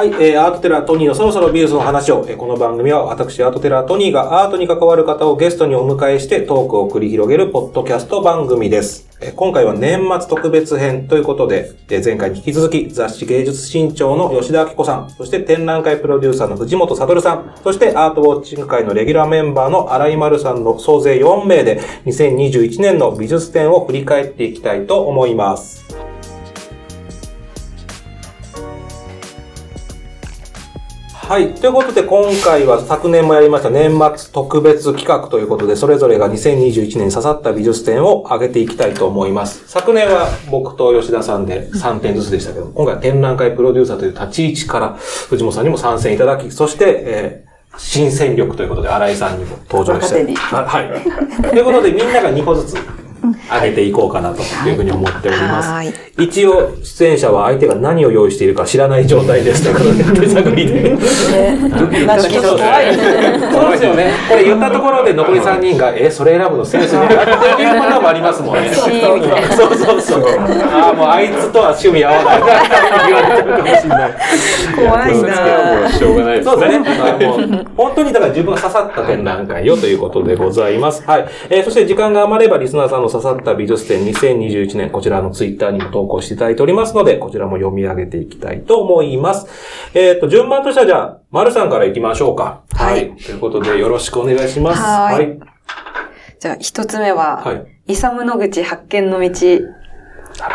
はい、えー、アートテラトニーのそろそろ美術の話を、えー、この番組は私、アートテラトニーがアートに関わる方をゲストにお迎えしてトークを繰り広げるポッドキャスト番組です。えー、今回は年末特別編ということで、えー、前回に引き続き雑誌芸術新潮の吉田明子さん、そして展覧会プロデューサーの藤本悟さん、そしてアートウォッチング会のレギュラーメンバーの荒井丸さんの総勢4名で2021年の美術展を振り返っていきたいと思います。はい。ということで、今回は昨年もやりました年末特別企画ということで、それぞれが2021年に刺さった美術展を上げていきたいと思います。昨年は僕と吉田さんで3点ずつでしたけど、今回は展覧会プロデューサーという立ち位置から、藤本さんにも参戦いただき、そして、えー、新戦力ということで、新井さんにも登場して。はい。ということで、みんなが2個ずつ上げていこうかなというふうに思っております。一応、出演者は相手が何を用意しているか知らない状態ですということで、手探りで。そうですよね。これ言ったところで残り3人が、え、それ選ぶのセンスねっていうこともありますもんね。そうそうそう。ああ、もうあいつとは趣味合わない言われちゃうかもしれない。怖いなょうがないですそうですね。本当にだから自分が刺さった展覧会よということでございます。はい。えそして時間が余ればリスナーさんの刺さった美術展2021年、こちらのツイッターにも投稿していただいておりますので、こちらも読み上げていきたいと思います。えっ、ー、と、順番としてはじゃあ、丸さんから行きましょうか。はい。はい、ということで、よろしくお願いします。はいはい。じゃあ、一つ目は、はい。イサム野口発見の道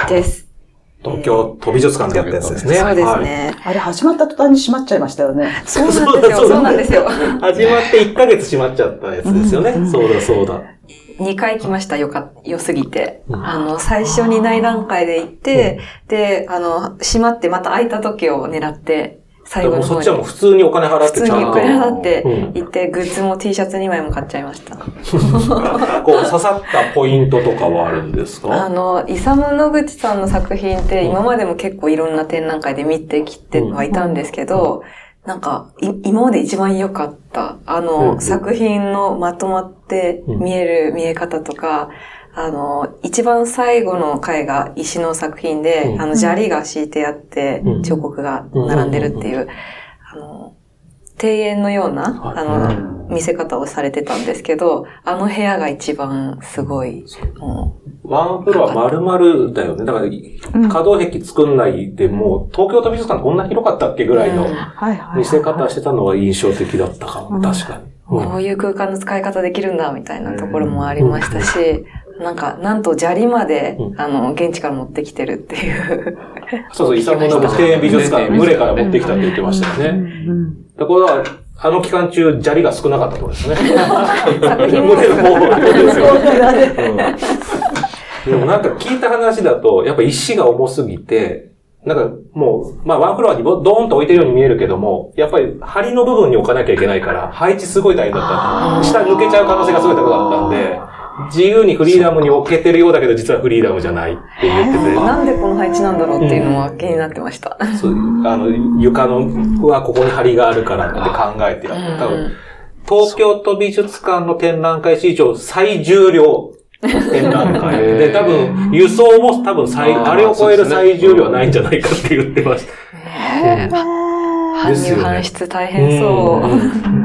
です。東京都美術館でやったやつですね。そうですね、はい。あれ始まった途端に閉まっちゃいましたよね。そうなんですよ。そうなんですよ。始まって1ヶ月閉まっちゃったやつですよね。うん、そうだそうだ。2回来ました、よか、良すぎて。あの、最初に内覧会で行って、で、あの、閉まってまた空いた時を狙って、最後のそっちはもう普通にお金払って普通にお金払って行って、グッズも T シャツ2枚も買っちゃいました。こう、刺さったポイントとかはあるんですか？あの、イサム野口さんの作品って今までも結構いろんな展覧会で見てきてはいたんですけど、なんか、今まで一番良かった、あの、うん、作品のまとまって見える見え方とか、うん、あの、一番最後の回が石の作品で、うん、あの、砂利が敷いてあって、彫刻が並んでるっていう、庭園のような、あの、見せ方をされてたんですけど、あの部屋が一番すごい、もう。ワンフロア丸々だよね。だから、可動壁作んないでも、東京都美術館こんな広かったっけぐらいの見せ方してたのが印象的だったかも、確かに。こういう空間の使い方できるんだ、みたいなところもありましたし、なんか、なんと砂利まで、あの、現地から持ってきてるっていうそうそう、イサムの庭園美術館、群れから持ってきたって言ってましたよね。だから、あの期間中、砂利が少なかったとですね。群れの方ですよ。でもなんか聞いた話だと、やっぱ石が重すぎて、なんかもう、まあワンフロアにドーンと置いてるように見えるけども、やっぱり梁の部分に置かなきゃいけないから、配置すごい大変だった。下抜けちゃう可能性がすごい高かったんで、自由にフリーダムに置けてるようだけど、実はフリーダムじゃないって言ってて。なんでこの配置なんだろうっていうのは気になってました。そうあの、床の、はここに梁があるからって考えてやった。多分東京都美術館の展覧会史上最重量展覧会で、多分、輸送も多分最、あれを超える最重量はないんじゃないかって言ってました。へぇ、搬入搬出大変そう。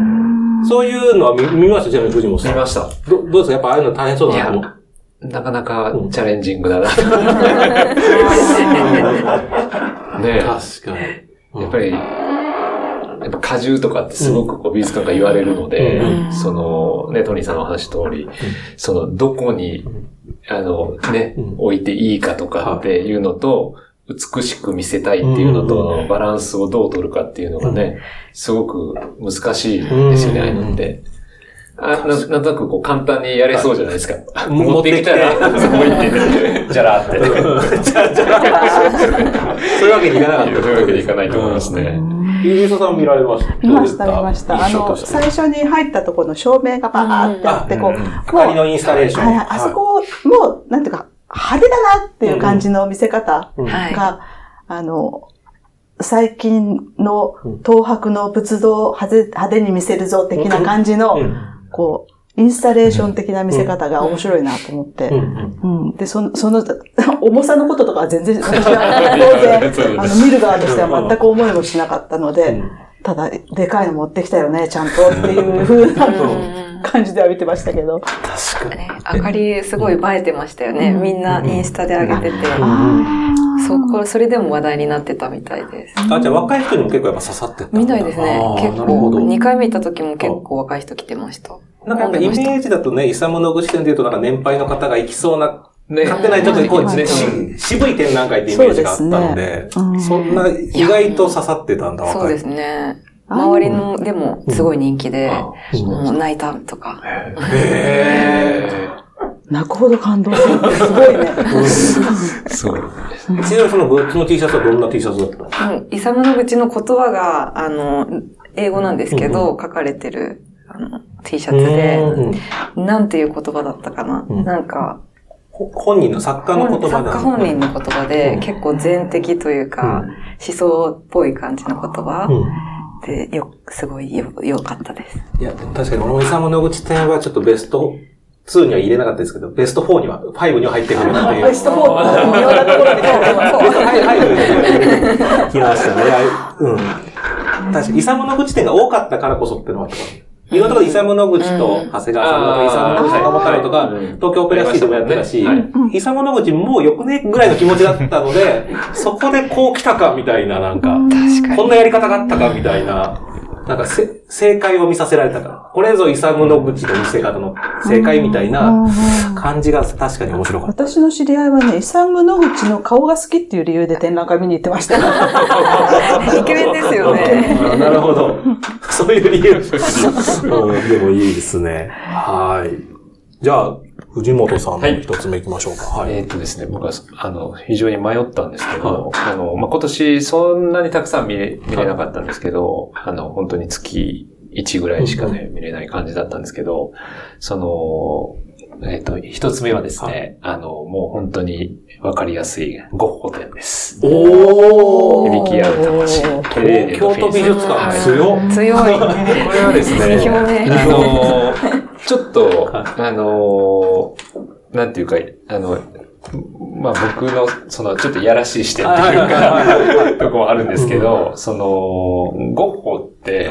そういうのは見見ましたちなみに藤本さん。見ました。どどうですか？やっぱああいうの大変そうだなと思う。なかなかチャレンジングだな。ね確かに。やっぱり、やっぱ荷重とかってすごくこう美術館が言われるので、うん、そのね、トニーさんの話通り、うん、そのどこに、あのね、うん、置いていいかとかっていうのと、美しく見せたいっていうのと、バランスをどう取るかっていうのがね、すごく難しいですよね、ああいうのって。あななんとなくこう簡単にやれそうじゃないですか。持ってきたら、そこ行って、じゃらって。じゃじゃらそういうわけにいかなかった。そういうわけにいかないと思いますね。ゆうさん見られました見ました、見ました。あの、最初に入ったところの照明がバーってあって、こう、明かりのインスタレーション。はい、あそこも、なんていうか、派手だなっていう感じの見せ方が、あの、最近の東博の仏像を派手に見せるぞ的な感じの、こう、インスタレーション的な見せ方が面白いなと思って。うん。で、その、その、重さのこととかは全然、私 は当然、あの、見る側としては全く思いもしなかったので、ただ、でかいの持ってきたよね、ちゃんとっていうふ うな感じでは見てましたけど。確かに。明かりすごい映えてましたよね。みんなインスタで上げてて。そこ、それでも話題になってたみたいです。あ、じゃあ若い人にも結構やっぱ刺さってたみたいですね。結構。2回目行った時も結構若い人来てました。なんかイメージだとね、イサムの具志店で言うとなんか年配の方が行きそうなね、勝手なちょっとこう、ね、渋い展覧会ってイメージがあったので、そん。な意外と刺さってたんだ、そうですね。周りのでもすごい人気で、もう泣いたとか。へ泣くほど感動する。ってすごいね。すごい。ちなみにそのグッズの T シャツはどんな T シャツだったの？イサムの口の言葉が、あの、英語なんですけど、書かれてる、あの、T シャツで、なんていう言葉だったかな。なんか、本人の作家の言葉だ、作家本人の言葉で、結構全的というか、思想っぽい感じの言葉。で、よ、すごいよ、良かったです。いや、確かに、小野さんの口店はちょっとベスト2には入れなかったですけど、ベスト4には、5には入ってくるっていう。ベスト 4! 微妙なところに入ってきましたね。うん。確かに、イサムの口店が多かったからこそっていうのはいろん。なところでイサム野口と長谷川さんとか、イサム野口とかもったりとか、東京オペラシティでもやってたし、イサム野口もうよくねぐらいの気持ちだったので、そこでこう来たかみたいな、なんか、こんなやり方があったかみたいな、なんかせ、正解を見させられたから。これぞイサムの口の見せ方の正解みたいな感じが確かに面白かった。私の知り合いはね、イサムの口の顔が好きっていう理由で展覧会見に行ってました。イケメンですよね。なるほど。そういう理由。でもいいですね。はい。じゃあ、藤本さんの一つ目行きましょうか。はい。えっとですね、僕は、あの、非常に迷ったんですけど、あの、まあ、今年そんなにたくさん見れ、見れなかったんですけど、あの、本当に月1ぐらいしかね、見れない感じだったんですけど、その、えっ、と、一つ目はですね、あの、もう本当にわかりやすいゴッホ展です。おー響き合う魂。京都美術館強い。強い。これはですね、あの、ちょっと、あの、なんていうか、あの、まあ僕の、その、ちょっといやらしい視点っていうか、とこもあるんですけど、その、ゴッホって、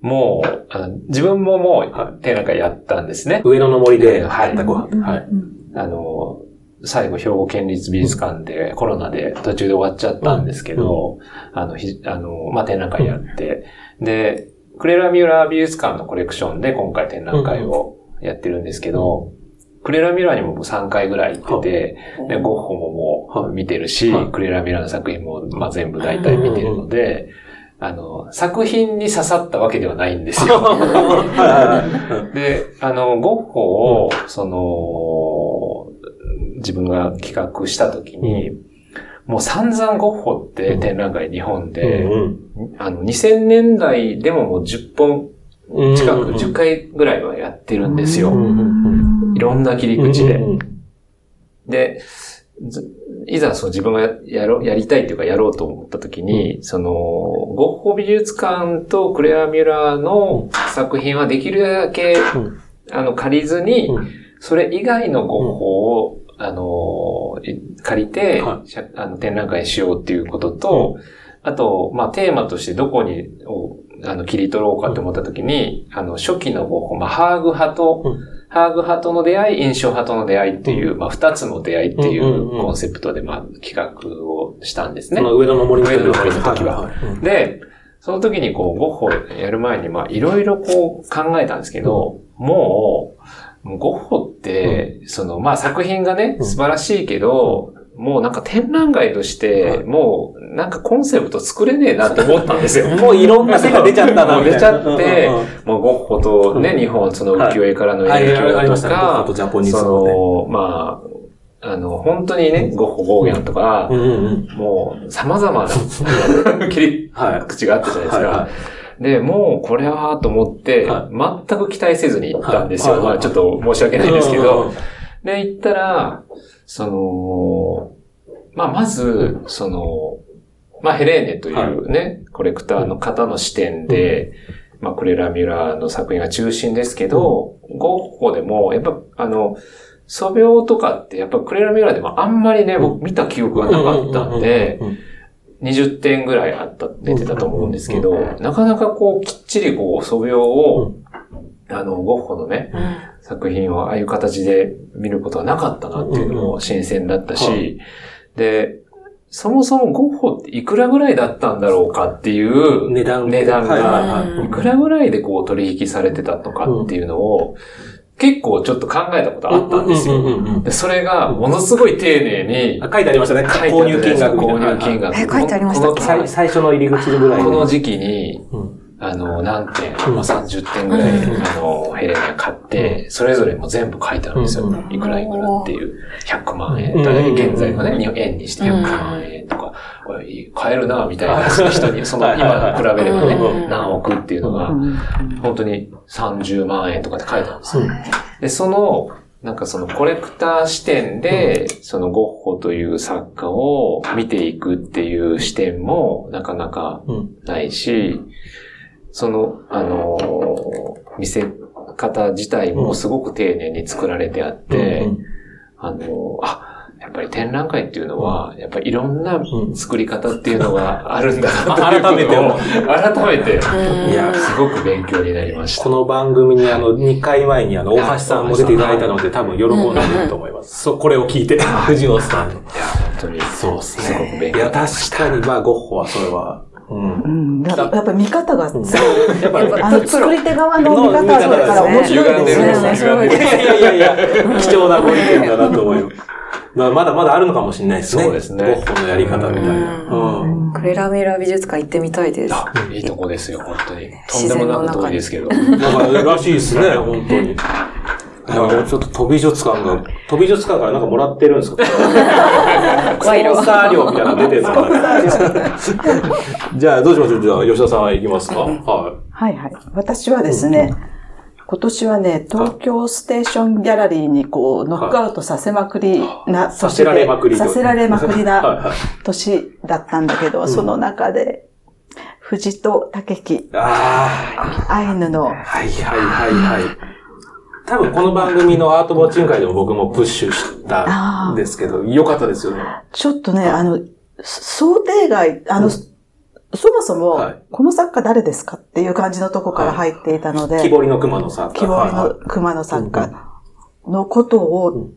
もう、あの自分ももう展覧会やったんですね。上野の森で入ったご飯。はい。あの、最後、兵庫県立美術館でコロナで途中で終わっちゃったんですけど、あの、ひあの、まあ、展覧会やって、で、クレラ・ミュラー美術館のコレクションで今回展覧会をやってるんですけど、クレラ・ミュラーにも3回ぐらい行ってて、でゴッホももう見てるし、クレラ・ミュラーの作品も、まあ、全部大体見てるので、あの、作品に刺さったわけではないんですよ。で、あの、ゴッホを、その、自分が企画したときに、もう散々ゴッホって展覧会日本で、あの、2000年代でももう10本近く、10回ぐらいはやってるんですよ。いろんな切り口で。で、いざその自分がやろう、やりたいっていうかやろうと思った時に、うん、その、ゴッホ美術館とクレア・ミュラーの作品はできるだけ、うん、あの、借りずに、うん、それ以外のゴッホを、あの、借りて、はい、あの展覧会しようっていうことと、あと、まあ、テーマとしてどこに、あの、切り取ろうかって思った時に、あの、初期のゴッホ、まあ、ハーグ派と、ハーグ派との出会い、印象派との出会いっていう、まあ、二つの出会いっていうコンセプトで、まあ、企画をしたんですね。上野の森のの時は。で、その時にこう、ゴッホやる前に、まあ、いろいろこう考えたんですけど、もう、ゴッホって、その、まあ、作品がね、素晴らしいけど、もうなんか展覧会として、もうなんかコンセプト作れねえなって思ったんですよ。もういろんな世が出ちゃったな、出ちゃって、もうゴッホとね、日本、その浮世絵からの影響とか、その、まあ、あの、本当にね、ゴッホ暴言とか、もう様々な 切り口があったじゃないですか。で、もうこれはと思って、全く期待せずに行ったんですよ。まあちょっと申し訳ないですけど。で、行ったら、その、まあ、まず、その、まあ、ヘレーネというね、はい、コレクターの方の視点で、まあ、クレラ・ミュラーの作品が中心ですけど、ゴッホでも、やっぱ、あの、素描とかって、やっぱクレラ・ミュラーでもあんまりね、僕見た記憶がなかったんで、20点ぐらいあった、出てたと思うんですけど、なかなかこう、きっちりこう、素描を、あの、ゴッホのね、作品をああいう形で見ることはなかったなっていうのも新鮮だったし、で、そもそもゴッホっていくらぐらいだったんだろうかっていう値段が、はい。いくらぐらいでこう取引されてたのかっていうのを、結構ちょっと考えたことあったんですよ。それがものすごい丁寧にあ書いてありましたね。購入金額購。入金額。え書いてありましたこの最初の入り口ぐらい。この時期に、うんあの、何点、うん。まあ、30点ぐらい、うん。あの、ヘレナ買って、それぞれも全部書いてあるんですよ。うん。いくらいくらっていう。100万円。現在のね、円にして100万円とか、買えるな、みたいな人に、その今比べればね、うん。何億っていうのがう、ん。本当に30万円とかって書いてあるんですよ。うん。で、その、なんかそのコレクター視点で、そのゴッホという作家を見ていくっていう視点もなかなかうん。ないし、その、あのー見せ方自体もすごく丁寧に作られてあって、うんあのーあ、やっぱり展覧会っていうのは、やっぱりいろんなうん作り方っていうのがあるんだなということを改めて思う 改めて、うんいやすごく勉強になりましたこ。の番組にあの、2回前にあの、大橋さんも出ていただいたので、多分喜んでると思います。そう、これを聞いて、藤野さんの。いや、本当に。そうですすごくね。いや、勉強になりま確したかに、まあ、ゴッホはそれは、うん。うんだからやっぱり見方が、うんそうやっぱり、あの、作り手側の見方がだから面白いですね。いやいやいや、貴重なご意見だなと思います。まあ、まだまだあるのかもしれないですね。そうですねゴッホのやり方みたいな。うん。クレラミラ美術館行ってみたいです。あいいとこですよ、本当に。とんでもなく遠いですけど。なんからしいですね、本当に。ちょっと飛び術館が、飛び術館からなんかもらってるんですか？スポンサー料みたいなの出てるんですかじゃあ、どうしましょうじゃあ、吉田さん行きますか？ははいはい。私はですね、今年はね、東京ステーションギャラリーにこう、ノックアウトさせまくりなさせられまくりと。させられまくりはいなはい。年だったんだけど、その中で、藤戸武樹、アイヌの、あ、はいはいはいはい。多分この番組のアートウォッチング会でも僕もプッシュしたんですけど、よかったですよね。ちょっとね、あの、想定外、あの、うん。そもそも、はい。この作家誰ですかっていう感じのとこから入っていたので、木彫りの熊の作家。木彫りのはい。熊の作家のことうをん、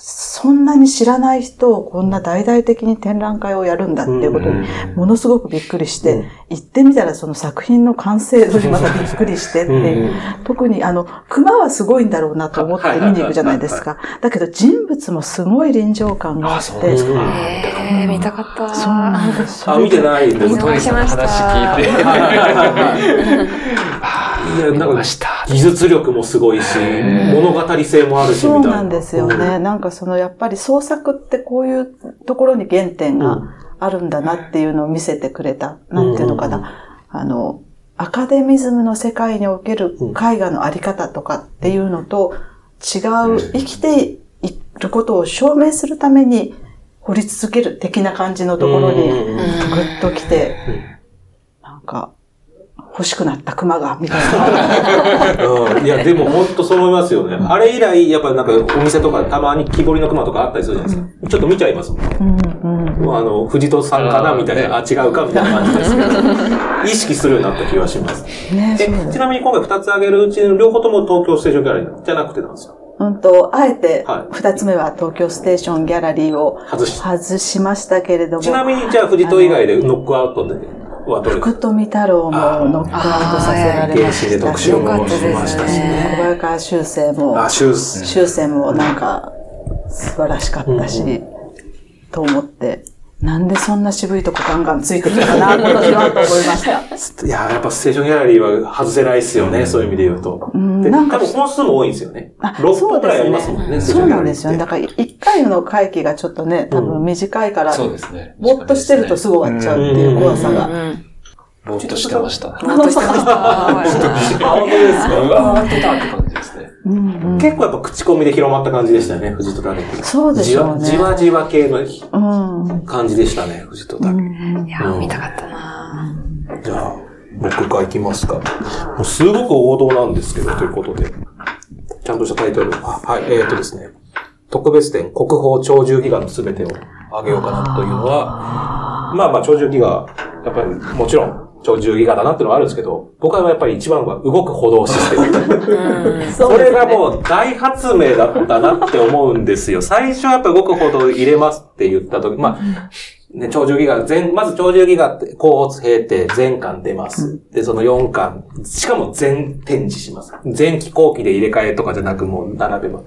そんなに知らない人をこんな大々的に展覧会をやるんだっていうことに、ものすごくびっくりして、うん行ってみたらその作品の完成度にまたびっくりしてっていう。特にあの、熊はすごいんだろうなと思って見に行くじゃないですか。だけど人物もすごい臨場感がああ、ってそうです、か。えー、見たかった。そうなんです。あ、見てないんですか見逃しました 話聞いて。なんか見ました、技術力もすごいし、物語性もあるし、みたいな。そうなんですよね。なんかそのやっぱり創作ってこういうところに原点があるんだなっていうのを見せてくれた。なんていうのかな。あの、アカデミズムの世界における絵画のあり方とかっていうのと違う生きていることを証明するために掘り続ける的な感じのところにうんぐっと来て、なんか欲しくなった熊が、みたいな。うん。いや、でも本当そう思いますよね。あれ以来、やっぱなんかお店とかたまに木彫りの熊とかあったりするじゃないですか。ちょっと見ちゃいますもん。うんうんあの、藤戸さんかなみたいな、あ、違うかみたいな感じですけど、意識するようになった気がします。ねえ、ちなみに今回2つ挙げるうちの両方とも東京ステーションギャラリーじゃなくてなんですよ。うんと、あえては、二つ目は東京ステーションギャラリーを外し外しましたけれども、ちなみにじゃあ藤戸以外でノックアウトではどれか福富太郎もノックアウトさせられましたし、特集もよかったですねしましたし小ね。早川修正も。修正。もなんか素晴らしかったし、と思って、なんでそんな渋いとこガンガンついてきたかな、今年はと思いました。いや、やっぱステーションギャラリーは外せないですよね、そういう意味で言うと。で、んなんか多分本数も多いんですよね。あ6本くらいありますもんね、そうなんですよね。だから一回の会期がちょっとね、多分短いから、そうですね。ぼーっとしてるとすぐ終わっちゃうっていう怖さが。うん。ぼーっとしてました。ぼー っとしてました。あ、本当ですか？うわーってたって感じですね。うんうん結構やっぱ口コミで広まった感じでしたよね、藤戸ト。そうでしょうね。じわじわ系のうん。感じでしたね、藤戸タレンいや、見たかったなト。じゃあ、僕が行きますか。もうすごく王道なんですけど、ということで。ちゃんとしたタイトル。あはい、えー、っとですね。特別展、国宝鳥獣戯画のすべてをあげようかなというのは、まあまあ鳥獣戯画、やっぱりもちろん鳥獣戯画だなっていうのはあるんですけど、僕はやっぱり一番は動く歩道システム。これがもう大発明だったなって思うんですよ。最初はやっぱ動く歩道入れますって言った時、まあ、ね、鳥獣戯画、全、まず鳥獣戯画って、後発平定全巻出ます。で、その4巻、しかも全展示します。全機後期で入れ替えとかじゃなくもう並べます。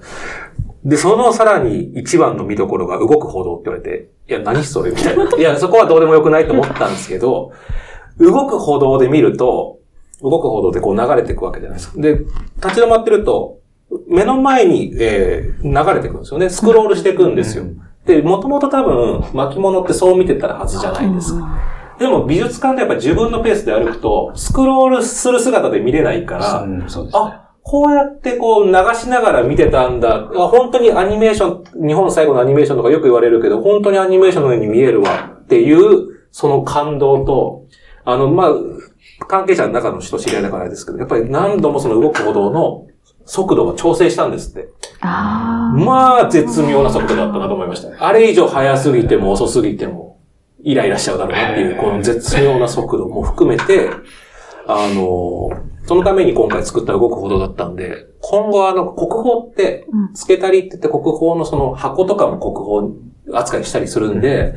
で、そのさらに一番の見どころが動く歩道って言われて、いや、何それみたいな。いや、そこはどうでもよくないと思ったんですけど、動く歩道で見ると、動く歩道でこう流れていくわけじゃないですか。で、立ち止まってると、目の前に、えー、流れていくんですよね。スクロールしていくんですよ。で、もともと多分、巻物ってそう見てたはずじゃないですか。でも美術館でやっぱ自分のペースで歩くと、スクロールする姿で見れないから、うんね、あ、こうやってこう流しながら見てたんだ。本当にアニメーション、日本最後のアニメーションとかよく言われるけど、本当にアニメーションのように見えるわっていう、その感動と、あの、まあ、関係者の中の人知り合いだからですけど、やっぱり何度もその動く歩道の速度を調整したんですって。あまあ、絶妙な速度だったなと思いました。あれ以上速すぎても遅すぎても、イライラしちゃうだろうなっていう、この絶妙な速度も含めて、あの、そのために今回作った動く歩道だったんで、今後あの、国宝って、つけたりって言って国宝のその箱とかも国宝扱いしたりするんで、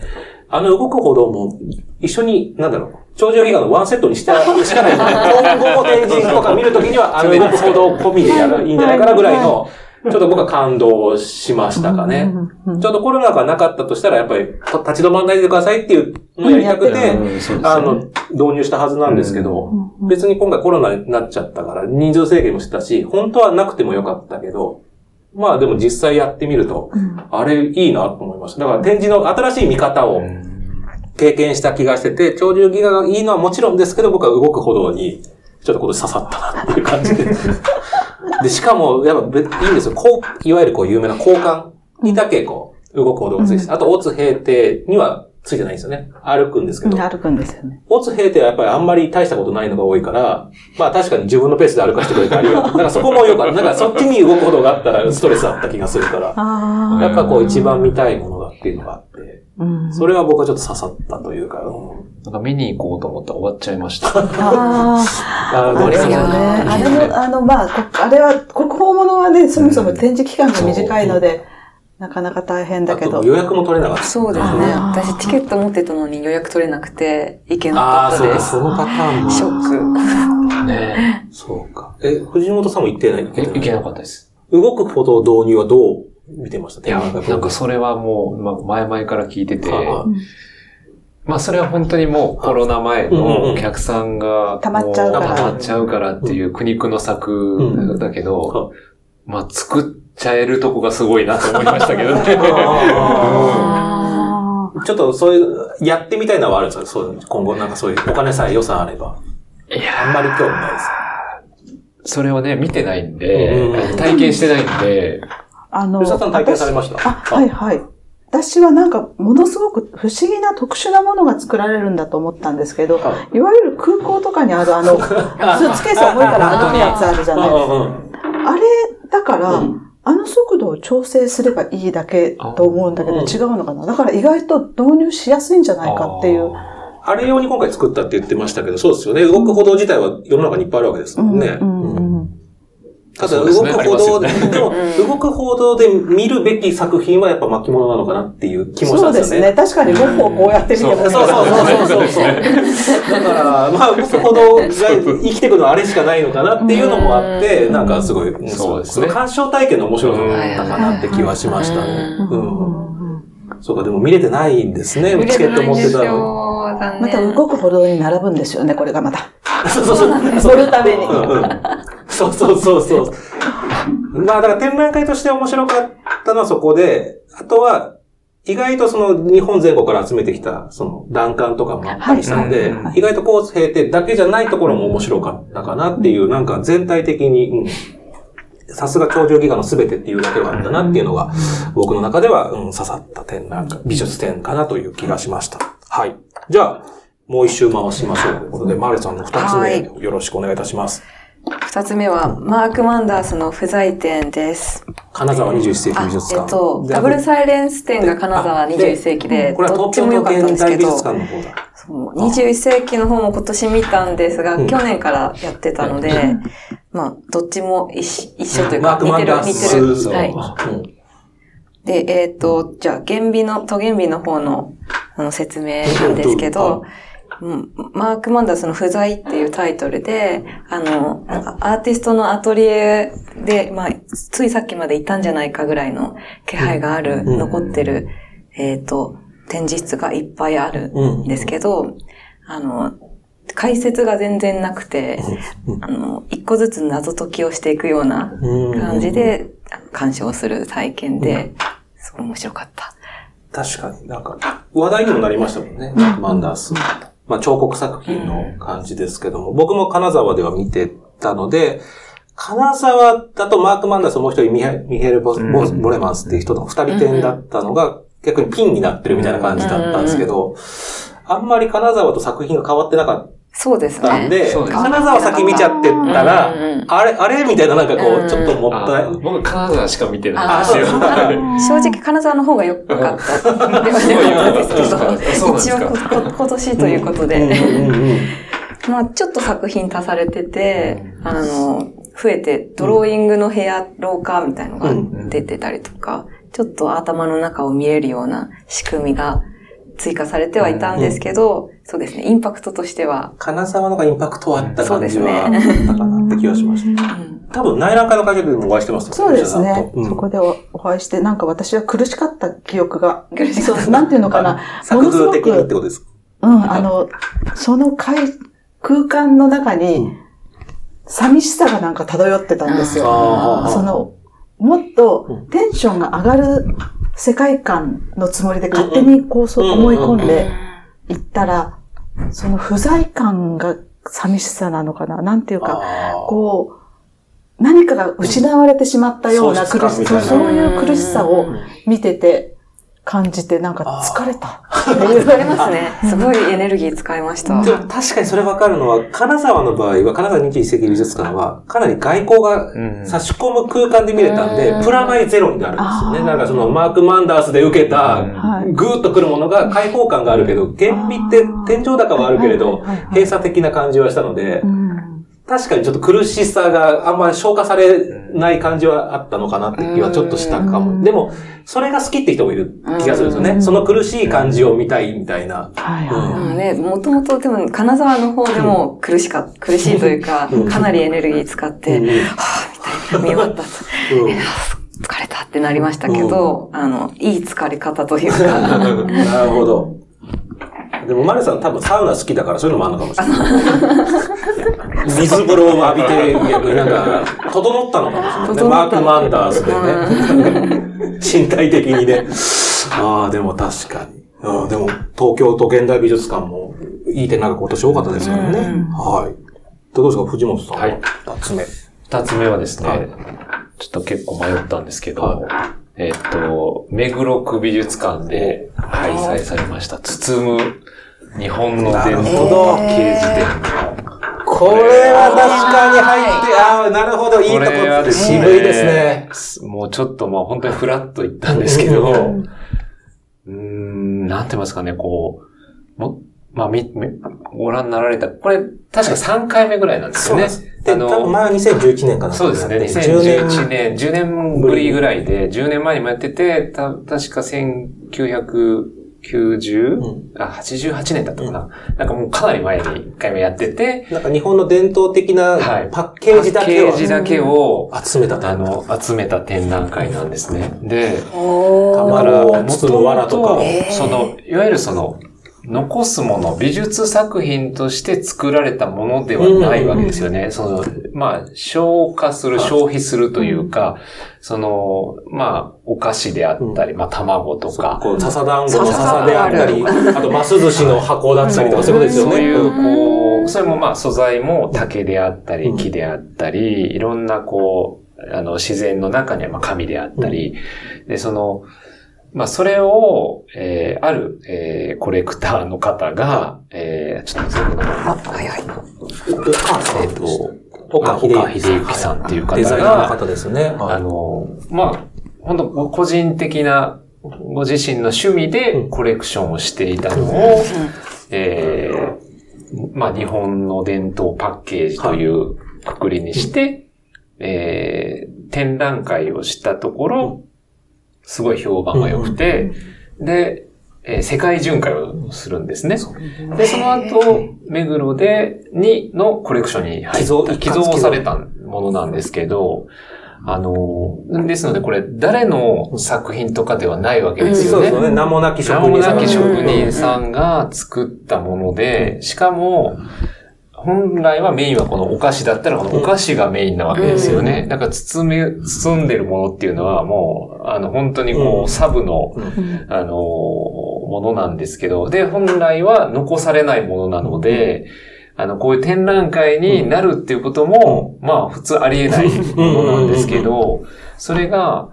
あの動く歩道も一緒に、なんだろう、頂上ギガのワンセットにしたしかない。今後も展示とか見るときには、あの動く歩道込みでやる、いいんじゃないかなぐらいの、ちょっと僕は感動しましたかね。ちょっとコロナがなかったとしたら、やっぱり立ち止まらないでくださいっていうのをやりたくて、あの、導入したはずなんですけど、別に今回コロナになっちゃったから人数制限もしてたし、本当はなくてもよかったけど、まあでも実際やってみると、あれいいなと思いました。だから展示の新しい見方を経験した気がしてて、鳥獣ギガがいいのはもちろんですけど、僕は動くほどに、ちょっとこれ刺さったなっていう感じで。で、しかも、やっぱいいんですよ。こう、いわゆるこう有名な交換にだけこう、動くほどがついて、あと、オツ平定にはついてないんですよね。歩くんですけど。歩くんですよね。オツ平定はやっぱりあんまり大したことないのが多いから、まあ確かに自分のペースで歩かせてくれてありがとう。なんかそこもよかった。なんかそっちに動くことがあったらストレスあった気がするから、やっぱこう一番見たいものだっていうのがあって、それは僕はちょっと刺さったというか、なんか見に行こうと思ったら終わっちゃいました。ああ、あれはね。あれの、あの、まあ、あれは、国宝物はね、そもそも展示期間が短いので、なかなか大変だけど。予約も取れなかった。そうですね。私チケット持ってたのに予約取れなくて、行けなかったです。そのパターンも。ショック。ね そうか。え、藤本さんも行ってない行けなかったです。動く歩道導入はどう見てました？いや、なんかそれはもう、ま、前々から聞いてて、まあそれは本当にもうコロナ前のお客さんが溜まっちゃうから。溜まっちゃうからっていう苦肉の策だけど、まあ作っちゃえるとこがすごいなと思いましたけどね。ちょっとそういう、やってみたいのはあるんですか？そう今後なんかそういうお金さえ予算あれば。いやあんまり興味ないです。それをね、見てないんで、体験してないんで。あの、吉田さん体験されました？あ、はいはい。私はなんか、ものすごく不思議な特殊なものが作られるんだと思ったんですけど、はい、いわゆる空港とかにあるあの、スーツケース重いから開くやつあるじゃないですか。あれ、だから、うんあの速度を調整すればいいだけと思うんだけど、違うのかな？だから意外と導入しやすいんじゃないかっていう。あれ用に今回作ったって言ってましたけど、そうですよね。動く歩道自体は世の中にいっぱいあるわけですもんね。うんうんうんただ、動く歩道で、でも、動く歩道で見るべき作品はやっぱ巻物なのかなっていう気もしたんですよね。そうですね。確かに5歩をこうやって見てもそうそうそうそうそう。だから、まあ、動く歩道が生きてくるのはあれしかないのかなっていうのもあって、なんかすごい、そうですね。鑑賞体験の面白さだったかなって気はしましたね。うん。そうか、でも見れてないんですね。チケット持ってたの。また動く歩道に並ぶんですよね、これがまた。そうそうそう。乗るために。そうそうそうそう。まあ、だから展覧会として面白かったのはそこで、あとは、意外とその日本全国から集めてきたその欄干とかもあったりしたので、意外とコース平定だけじゃないところも面白かったかなっていう、なんか全体的に、さすが頂上ギガの全てっていうだけはあったなっていうのが、僕の中では、うん、刺さった展覧会、美術展かなという気がしました。はい。じゃあ、もう一周回しましょうということで、マーレさんの二つ目、よろしくお願いいたします。二つ目は、マーク・マンダースの不在店です。金沢21世紀美術館。えっと、ダブルサイレンス店が金沢21世紀で、これは東京の現代美術館の方だ。21世紀の方も今年見たんですが、去年からやってたので、まあ、どっちも一緒というか、似てる、似てる。はい。で、えっ、と、じゃあ、原美の、都原美の方のあの説明なんですけど、マーク・マンダースの不在っていうタイトルで、あの、アーティストのアトリエで、まあ、ついさっきまでいたんじゃないかぐらいの気配がある、残ってる、えっ、と、展示室がいっぱいあるんですけど、あの、解説が全然なくて、あの、一個ずつ謎解きをしていくような感じで、鑑賞する体験で、すごい面白かった。確かに。なんか、話題にもなりましたもんね、マンダース。まあ、彫刻作品の感じですけども、僕も金沢では見てたので、金沢だとマーク・マンダースもう一人ミヘル・ボレマンスっていう人の二人展だったのが、逆にピンになってるみたいな感じだったんですけど、あんまり金沢と作品が変わってなかった。そうですね。で、金沢先見ちゃってたら、あれ、あれ？みたいななんかこう、ちょっともった。い。僕、金沢しか見てないんですよ。正直、金沢の方が良かったではなか？ったですけど、一応今年ということで、まあ、ちょっと作品足されてて、あの、増えて、ドローイングの部屋、廊下みたいのが出てたりとか、ちょっと頭の中を見れるような仕組みが追加されてはいたんですけど、そうですね、インパクトとしては。金沢のがインパクトはあった感じはあったかなって気がしました。多分内覧会の会場でもお会いしてますそうですね、そこでお会いして、なんか私は苦しかった記憶が。苦しかった。なんていうのかな。作風的にってことですか？うん、あの、その空間の中に、寂しさがなんか漂ってたんですよ。その、もっとテンションが上がる世界観のつもりで勝手にこうそう思い込んでいったら、その不在感が寂しさなのかな。なんていうか、こう、何かが失われてしまったような苦しさ、そういう苦しさを見てて、感じて、なんか疲れた。疲れますね。すごいエネルギー使いました。でも確かにそれわかるのは、金沢の場合は、金沢21世紀美術館は、かなり外光が差し込む空間で見れたんで、プラマイゼロになるんですよね。なんかそのマーク・マンダースで受けた、ぐーっと来るものが開放感があるけど、厳密って天井高はあるけれど、閉鎖的な感じはしたので、確かにちょっと苦しさがあんまり消化されない感じはあったのかなって気はちょっとしたかも。でも、それが好きって人もいる気がするんですよね。その苦しい感じを見たいみたいな。はいはい。ね、もともとでも金沢の方でも苦しか、苦しいというか、かなりエネルギー使って、はぁ、みたいな、見終わった。疲れたってなりましたけど、あの、いい疲れ方というか。なるほど。でも、マリさん多分サウナ好きだからそういうのもあるのかもしれない。水風呂を浴びて、逆になんか、整ったのかもしれないね。マーク・マンダースでね。身体的にね。ああ、でも確かに。あでも、東京都現代美術館もいい点なんか今年多かったですよね。はい。どうですか、藤本さん。は？い。二つ目。二つ目はですね、はい、ちょっと結構迷ったんですけど、はい、えっと、目黒区美術館で開催されました、包む日本の伝統刑事伝これは確かに入って、ああ、なるほど、いいところ、渋いですね。もうちょっとまあ本当にフラッと言ったんですけど、うん、なんて言いますかね、こう、もまあ、み、ご覧になられた、これ、確か3回目ぐらいなんですよね。で、あの、前は2011年かな。そうですね、2011年、10年ぶりぐらいで、10年前にもやってて、た、確か1900、90、うん、あ、88年だったかな、うん、なんかもうかなり前に1回目やってて、なんか日本の伝統的なパッケージだけを、パッケージだけを集めたあの、集めた展覧会なんですね。で、だから、元の藁とか。その、いわゆるその、残すもの、美術作品として作られたものではないわけですよね。その、まあ、消化する、消費するというか、その、まあ、お菓子であったり、まあ、卵とか。こう、笹団子の笹であったり、あと、マス寿司の箱だったりとか、そう。いうことですよね。そういう、こう、それもまあ、素材も竹であったり、木であったり、いろんなこう、あの、自然の中にはまあ紙であったり、で、その、まあ、それを、えー、ある、えー、コレクターの方が、えー、ちょっと待って、あ、はいはい。えっ、と、岡秀幸さんっていう方デザイナーのが、方ですね。はい。あの、まあ、本当個人的な、ご自身の趣味でコレクションをしていたのを、えー、まあ、日本の伝統パッケージというくくりにして、えー、展覧会をしたところ、すごい評判が良くて、で、えー世界巡回をするんですね。で、その後、目黒で、に、のコレクションに入寄贈った、寄贈されたものなんですけど、あの、ですのでこれ、誰の作品とかではないわけですよね。そうですよね。名もなき職名も人さん。なき職人さんが作ったもので、しかも、本来はメインはこのお菓子だったら、このお菓子がメインなわけですよね。だから包め、包んでるものっていうのはもう、あの、本当にこうサブの、うん。あの、ものなんですけど、で、本来は残されないものなので、あの、こういう展覧会になるっていうことも、まあ、普通ありえないものなんですけど、それが、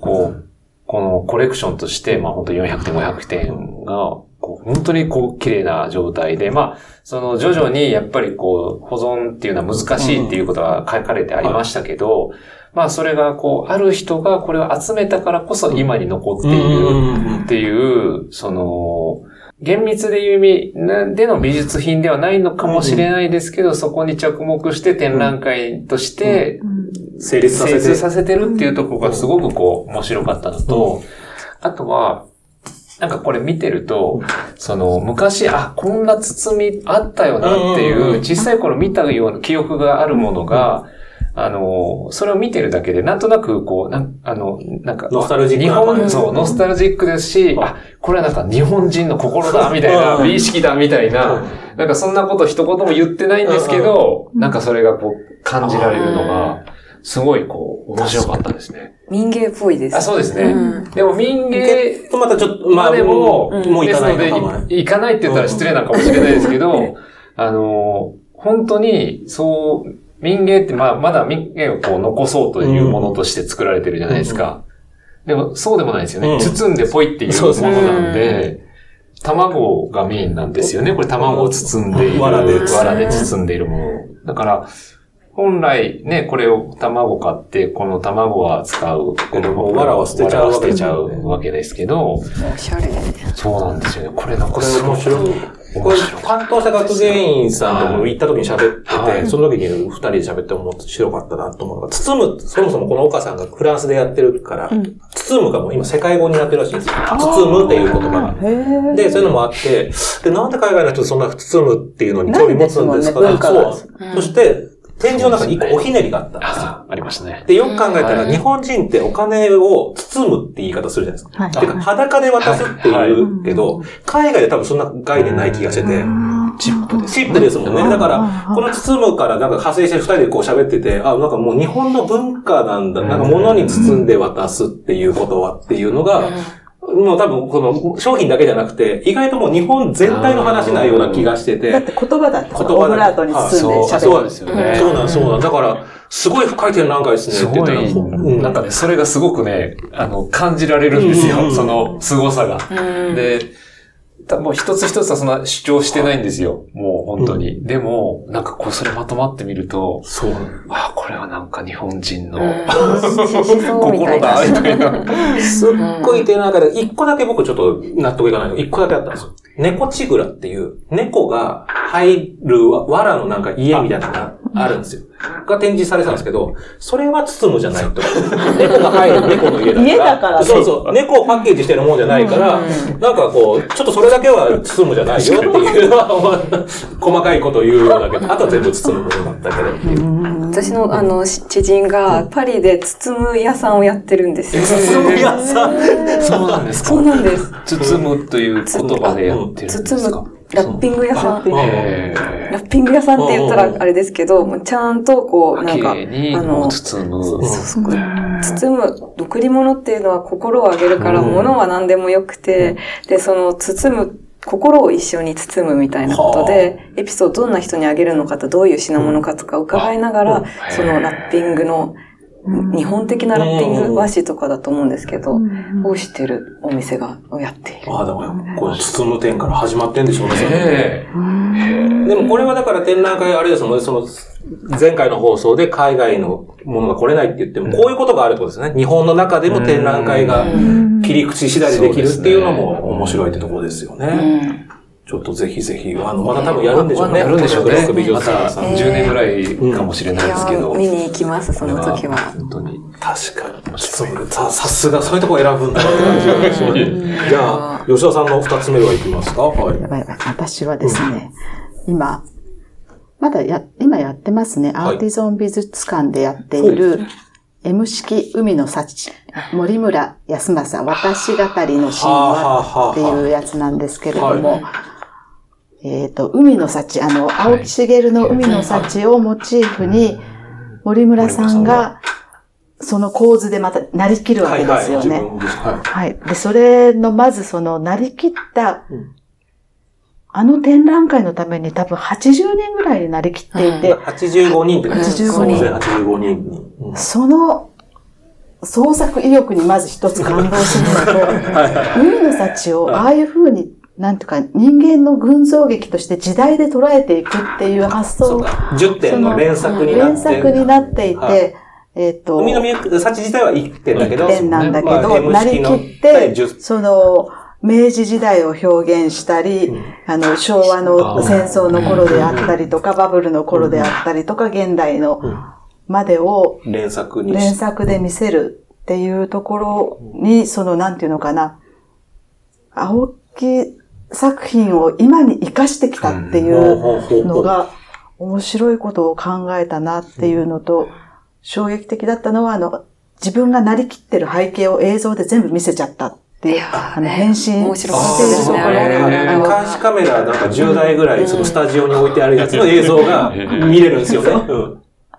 こう、このコレクションとして、まあ本当400点、500点が、こう本当にこう綺麗な状態で、まあ、その徐々にやっぱりこう保存っていうのは難しいっていうことが書かれてありましたけど、まあそれがこう、ある人がこれを集めたからこそ今に残っているっていう、その、厳密でいう意味での美術品ではないのかもしれないですけど、そこに着目して展覧会として成立させて。成立させてるっていうところがすごくこう面白かったのと、あとは、なんかこれ見てると、その昔、あ、こんな包みあったよなっていう、小さい頃見たような記憶があるものが、あの、それを見てるだけで、なんとなく、こう、なん、あの、なんか、ノスタルジック日本、そう、ノスタルジックですし、うん。あ、これはなんか日本人の心だ、みたいな、うん。美意識だ、みたいな、なんかそんなこと一言も言ってないんですけど、なんかそれがこう、感じられるのが、すごいこう、面白かったですね。民芸っぽいです。あ、そうですね。うんでも民芸とまたちょっと、まあ、までも、うんもういかないですののか行かないって言ったら失礼なのかもしれないですけど、あの、本当に、そう、民芸って、まあ、まだ民芸をこう残そうというものとして作られてるじゃないですか。でも、そうでもないですよね。うん包んでポイっていうものなんで、卵がメインなんですよね。これ卵を包んでいる。藁で藁で包んでいるもの。だから、本来ね、これを卵買って、この卵は使う。このもう藁は捨てちゃうわけです捨てちゃうわけですけど、おしゃれ。そうなんですよね。これなんかこれすごく面白い。これ、担当した学芸員さんとも行った時に喋ってて、はいその時に二人で喋って面白かったなと思うのが、包む、そもそもこの岡さんがフランスでやってるから、包むがもう今世界語になってるらしいんですよ。包むっていう言葉が。で、そういうのもあって、で、なんで海外の人そんな包むっていうのに興味持つんですかねそう。そして、展示の中に一個おひねりがあったんですよ。あありましたね。で、よく考えたら、はい日本人ってお金を包むって言い方するじゃないですか。はい。てか、裸で渡すって言うけど、海外で多分そんな概念ない気がしてて、チップです。チップですもんね。だから、この包むからなんか派生して二人でこう喋ってて、あ、なんかもう日本の文化なんだ。なんか物に包んで渡すっていうことはっていうのが、もう多分この商品だけじゃなくて、意外ともう日本全体の話なような気がしてて。だって言葉だって、言葉だオブラートに包んでそう喋る。そうですよね。そうなん、そうなん。だから、すごい深い展覧会ですすねってごい、言ったら、うんなんかね、それがすごくね、あの、感じられるんですよ。うんその凄さが。うんで、たもう一つ一つはそんな主張してないんですよ。もう本当に。でも、なんかこう、それまとまってみると、そう。あ、これはなんか日本人の、心だ、みな。たいな。すっごい展覧会で、一個だけ僕ちょっと納得いかないの。一個だけあったんですよ。猫ちぐらっていう、猫が入る藁のなんか家みたいなのがあるんですよ。が展示されてたんですけど、それは包むじゃないと。猫が入る猫の家だから。家だからねそうそう。猫をパッケージしてるもんじゃないから、なんかこう、ちょっとそれだけは包むじゃないよっていうのは、細かいこと言うようだけど、あとは全部包むものだったけどっていう。私のあのし知人がパリで包む屋さんをやってるんですよ。包む屋さん？そうなんですかそうなんです。包むという言葉でやってるんですか？包む、ラッピング屋さん。へラッピング屋さんって言ったらあれですけど、もうちゃんとこう、ーなんか、あの、包む。そうそう包む、贈り物っていうのは心をあげるから、うん。物は何でもよくて、で、その包む、心を一緒に包むみたいなことで、エピソードどんな人にあげるのかとどういう品物かとか伺いながら、うん。そのラッピングの日本的なラッピング和紙とかだと思うんですけど、をしてるお店がやっている。ああ、だから、これ包む点から始まってんでしょうね。でもこれはだから展覧会あれですもんね、その、前回の放送で海外のものが来れないって言っても、こういうことがあるってことですね。日本の中でも展覧会が切り口次第でできるっていうのも面白いってところですよね。ちょっとぜひぜひ、あの、また多分やるんでしょうね。やるんでしょうね。また10年ぐらいかもしれないですけど。見に行きます、その時は。本当に。確かに。そうさ、さすがそういうとこ選ぶんだって感じがします。じゃあ、吉田さんの二つ目はいきますか？はい。私はですね、今、まだや、今やってますね。アーティゾン美術館でやっている、M 式海の幸、森村康政、私語りの神話っていうやつなんですけれども、えっ、ー、と、海の幸、あの、青木茂の海の幸をモチーフに、森村さんが、その構図でまたなりきるわけですよね。はい。で、それの、まずその、なりきった、あの展覧会のために多分80人ぐらいになりきっていて。85人って85人。85人。その、創作意欲にまず一つ感動するのと、海の幸をああい。う風になんとか人間の群像劇として時代で捉えていくっていう発想が。10点の連作になって連作になっていて、はい、えっ、ー、と。海の幸自体は1点だけど。1点なんだけど、まあ、なりきって、その、明治時代を表現したり、うん、あの、昭和の戦争の頃であったりとか、バブルの頃であったりとか、現代のまでを連作に連作で見せるっていうところに、その、なんていうのかな、青木作品を今に活かしてきたっていうのが、面白いことを考えたなっていうのと、衝撃的だったのは、あの、自分がなりきってる背景を映像で全部見せちゃったっていう、あの、変身面白してるね。あの、監視カメラなんか10台ぐらい、そのスタジオに置いてあるやつの映像が 見れるんですよね。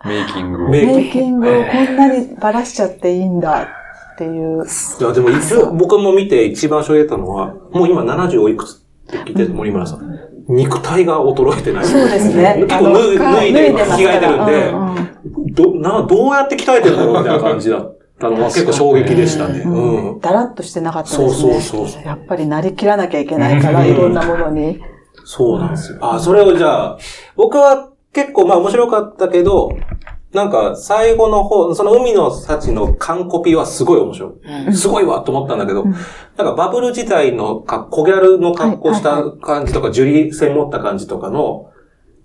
メイキング。メイキングをこんなにばらしちゃっていいんだっていう。いや、でも一応僕も見て一番衝撃だったのは、もう今70おいくつって聞いて、森村さん。肉体が衰えてない。そうですね。結構脱い脱いで着替えてるんで、ど、な、どうやって鍛えてるんだろうみたいな感じだったのは結構衝撃でしたね。うん。だらっとしてなかったですね。そうそうそう。やっぱりなりきらなきゃいけないから、いろんなものに。そうなんですよ。あ、それをじゃあ、僕は結構まあ面白かったけど、なんか、最後の方、その海の幸の完コピはすごい面白い。すごいわと思ったんだけど、なんかバブル時代の小ギャルの格好した感じとか、ジュリー線持った感じとかの、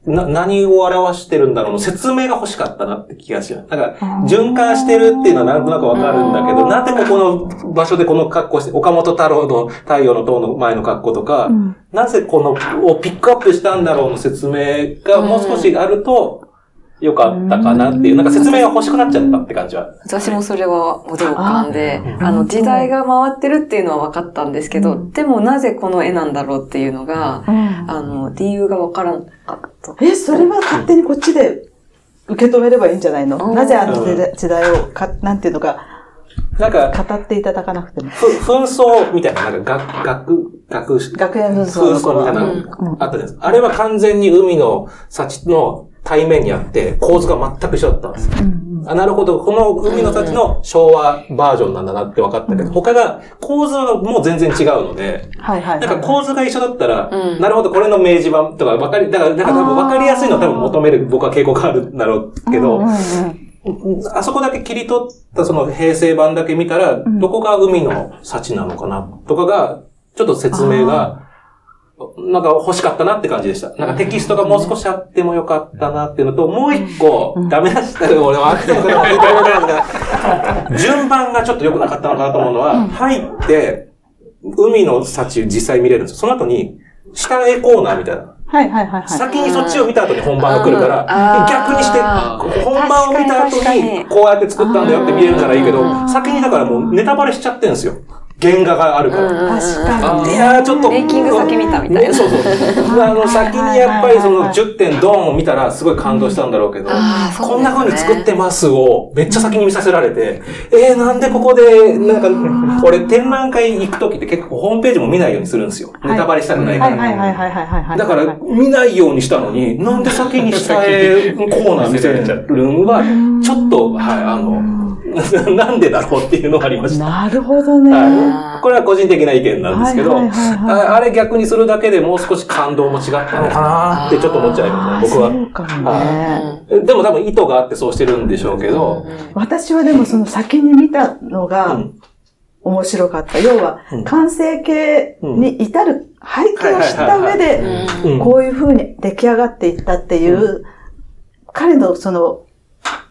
な、何を表してるんだろうの説明が欲しかったなって気がします。だから、循環してるっていうのはなんとなくわかるんだけど、なんでここの場所でこの格好して、岡本太郎の太陽の塔の前の格好とか、うん、なぜこの、をピックアップしたんだろうの説明がもう少しあると、良かったかなっていう、なんか説明が欲しくなっちゃったって感じは。私もそれは驚かんで、あの、時代が回ってるっていうのは分かったんですけど、でもなぜこの絵なんだろうっていうのが、あの、理由が分からなかった。え、それは勝手にこっちで受け止めればいいんじゃないの？なぜあの時代をか、なんていうのか、なんか、語っていただかなくても。ふ、紛争みたいな、なんか、学、学、学、学園紛争。紛争みたいな、あったじゃないですか。あれは完全に海の幸の対面にあって、構図が全く一緒だったんです。うんうん、あなるほど、この海の幸の昭和バージョンなんだなって分かったけど、他が、構図はもう全然違うので、はいはい、なんか構図が一緒だったら、うん、なるほど、これの明治版とか分かり、だから、だから多分分かりやすいのは多分求める僕は傾向があるんだろうけど、あそこだけ切り取ったその平成版だけ見たら、どこが海の幸なのかなとかが、ちょっと説明がなんか欲しかったなって感じでした。なんかテキストがもう少しあってもよかったなっていうのと、もう一個、ダメ出したよ、俺はあってもそれは言いたいわけなんですが、順番がちょっと良くなかったのかなと思うのは、入って、海の幸実際見れるんですよ。その後に、下絵コーナーみたいな。はいはいはい、はい。先にそっちを見た後に本番が来るから、逆にして、本番を見た後に、こうやって作ったんだよって見えるならいいけど、先にだからもうネタバレしちゃってるんですよ。原画があるから。確かに。いやちょっと。メイキング先見たみたいな。そうそう。あの、先にやっぱりその10点ドンを見たらすごい感動したんだろうけど、こんな風に作ってますをめっちゃ先に見させられて、えー、なんでここで、なんか、俺展覧会行くときって結構ホームページも見ないようにするんですよ。ネタバレしたくないから。はいはいはいはいだから見ないようにしたのに、なんで先に下へコーナー見せるのは、ちょっと、はい、あの、なんでだろうっていうのがありました。なるほどね。はい。これは個人的な意見なんですけど、はいはいはいはいああれ逆にするだけでもう少し感動も違ったのかなってちょっと思っちゃいますね、僕は。そうね。でも多分意図があってそうしてるんでしょうけど、私はでもその先に見たのがうん面白かった。要はうん、完成形に至る背景を知った上で、うんこういう風に出来上がっていったっていう、彼のその